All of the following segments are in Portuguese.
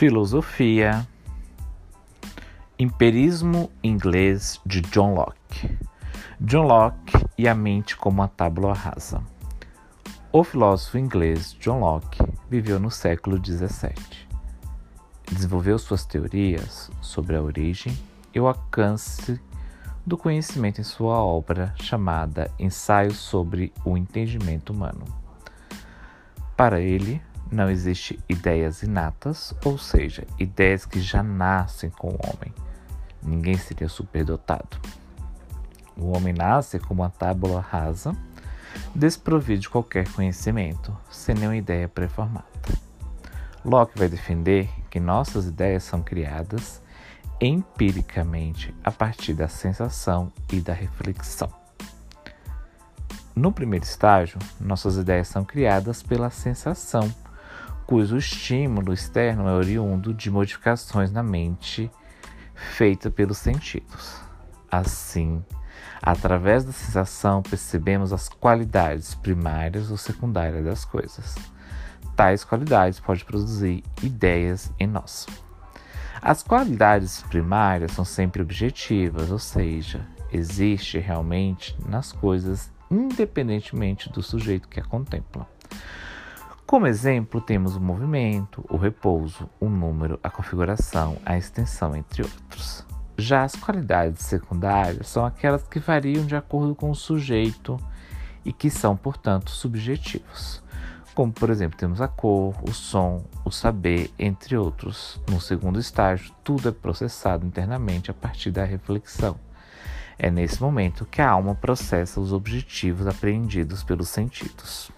Filosofia Empirismo inglês de John Locke John Locke e a mente como a tábua rasa O filósofo inglês John Locke viveu no século XVII. Desenvolveu suas teorias sobre a origem e o alcance do conhecimento em sua obra chamada Ensaio sobre o Entendimento Humano. Para ele, não existe ideias inatas, ou seja, ideias que já nascem com o homem. Ninguém seria superdotado. O homem nasce como uma tábua rasa, desprovido de qualquer conhecimento, sem nenhuma ideia pré-formada. Locke vai defender que nossas ideias são criadas empiricamente a partir da sensação e da reflexão. No primeiro estágio, nossas ideias são criadas pela sensação cujo estímulo externo é oriundo de modificações na mente feita pelos sentidos. Assim, através da sensação, percebemos as qualidades primárias ou secundárias das coisas. Tais qualidades podem produzir ideias em nós. As qualidades primárias são sempre objetivas, ou seja, existe realmente nas coisas independentemente do sujeito que a contempla. Como exemplo, temos o movimento, o repouso, o número, a configuração, a extensão, entre outros. Já as qualidades secundárias são aquelas que variam de acordo com o sujeito e que são, portanto, subjetivos. Como, por exemplo, temos a cor, o som, o saber, entre outros. No segundo estágio, tudo é processado internamente a partir da reflexão. É nesse momento que a alma processa os objetivos apreendidos pelos sentidos.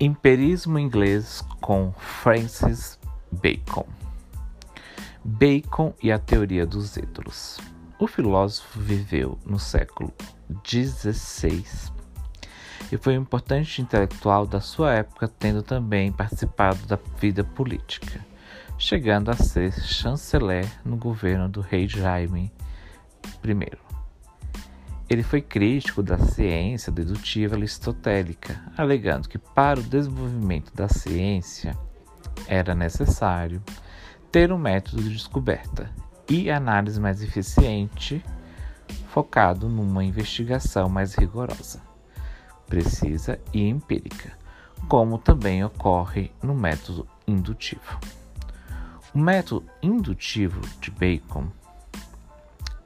Empirismo inglês com Francis Bacon. Bacon e a teoria dos ídolos. O filósofo viveu no século XVI e foi um importante intelectual da sua época, tendo também participado da vida política, chegando a ser chanceler no governo do rei Jaime I. Ele foi crítico da ciência dedutiva aristotélica, alegando que para o desenvolvimento da ciência era necessário ter um método de descoberta e análise mais eficiente, focado numa investigação mais rigorosa, precisa e empírica, como também ocorre no método indutivo. O método indutivo de Bacon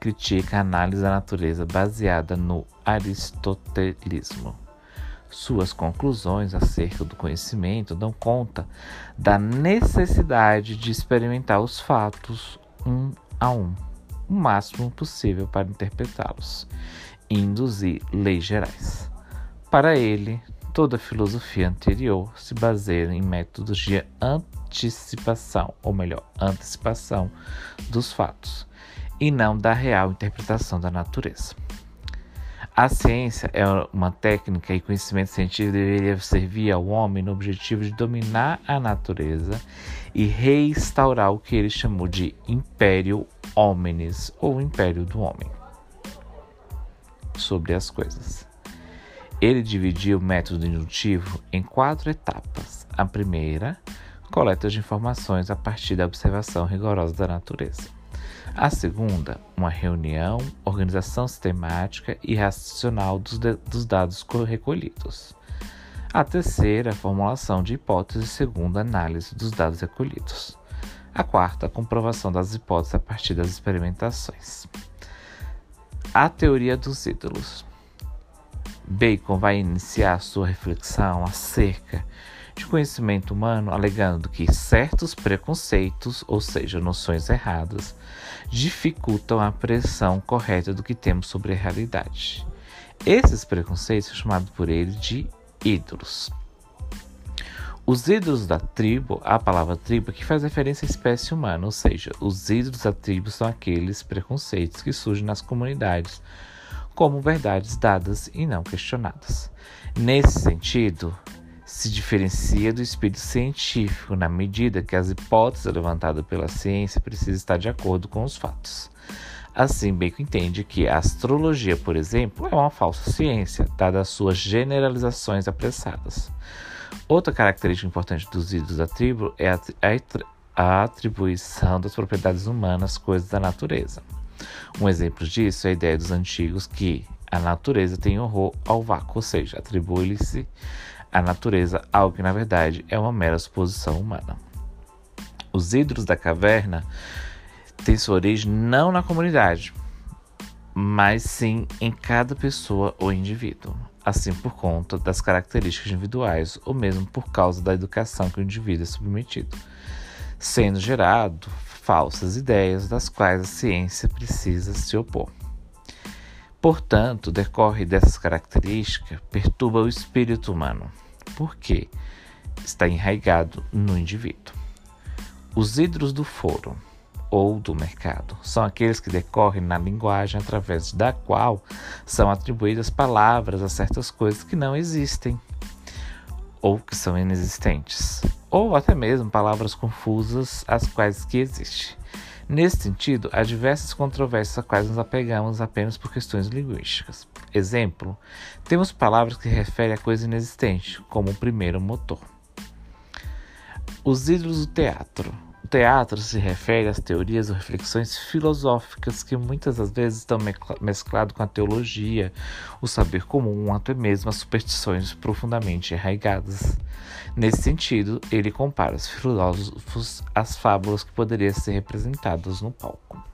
critica a análise da natureza baseada no aristotelismo. Suas conclusões acerca do conhecimento dão conta da necessidade de experimentar os fatos um a um, o máximo possível para interpretá-los e induzir leis gerais. Para ele, toda filosofia anterior se baseia em métodos de antecipação, ou melhor, antecipação dos fatos e não da real interpretação da natureza. A ciência é uma técnica e conhecimento científico deveria servir ao homem no objetivo de dominar a natureza e restaurar o que ele chamou de Império Hominis ou Império do Homem sobre as coisas. Ele dividiu o método indutivo em quatro etapas. A primeira, coleta de informações a partir da observação rigorosa da natureza. A segunda, uma reunião, organização sistemática e racional dos, dos dados recolhidos. A terceira, formulação de hipóteses segundo a análise dos dados recolhidos. A quarta, comprovação das hipóteses a partir das experimentações. A teoria dos ídolos. Bacon vai iniciar sua reflexão acerca de conhecimento humano, alegando que certos preconceitos, ou seja, noções erradas, dificultam a apreensão correta do que temos sobre a realidade. Esses preconceitos são chamados por ele de ídolos. Os ídolos da tribo, a palavra tribo que faz referência à espécie humana, ou seja, os ídolos da tribo são aqueles preconceitos que surgem nas comunidades como verdades dadas e não questionadas. Nesse sentido, se diferencia do espírito científico na medida que as hipóteses levantadas pela ciência precisam estar de acordo com os fatos. Assim, Bacon entende que a astrologia, por exemplo, é uma falsa ciência, dadas as suas generalizações apressadas. Outra característica importante dos ídolos da tribo é a atribuição das propriedades humanas coisas da natureza. Um exemplo disso é a ideia dos antigos que a natureza tem horror ao vácuo, ou seja, atribui-se à natureza algo que na verdade é uma mera suposição humana. Os ídolos da caverna tem sua origem não na comunidade, mas sim em cada pessoa ou indivíduo, assim por conta das características individuais ou mesmo por causa da educação que o indivíduo é submetido, sendo gerado falsas ideias das quais a ciência precisa se opor. Portanto, decorre dessas características, perturba o espírito humano, porque está enraizado no indivíduo. Os ídolos do foro ou do mercado. São aqueles que decorrem na linguagem através da qual são atribuídas palavras a certas coisas que não existem ou que são inexistentes, ou até mesmo palavras confusas às quais que existe. Nesse sentido, há diversas controvérsias a quais nos apegamos apenas por questões linguísticas. Exemplo, temos palavras que referem a coisa inexistente, como o primeiro motor. Os ídolos do teatro teatro se refere às teorias ou reflexões filosóficas que muitas das vezes estão mescladas com a teologia, o saber comum, até mesmo as superstições profundamente arraigadas. Nesse sentido, ele compara os filósofos às fábulas que poderiam ser representadas no palco.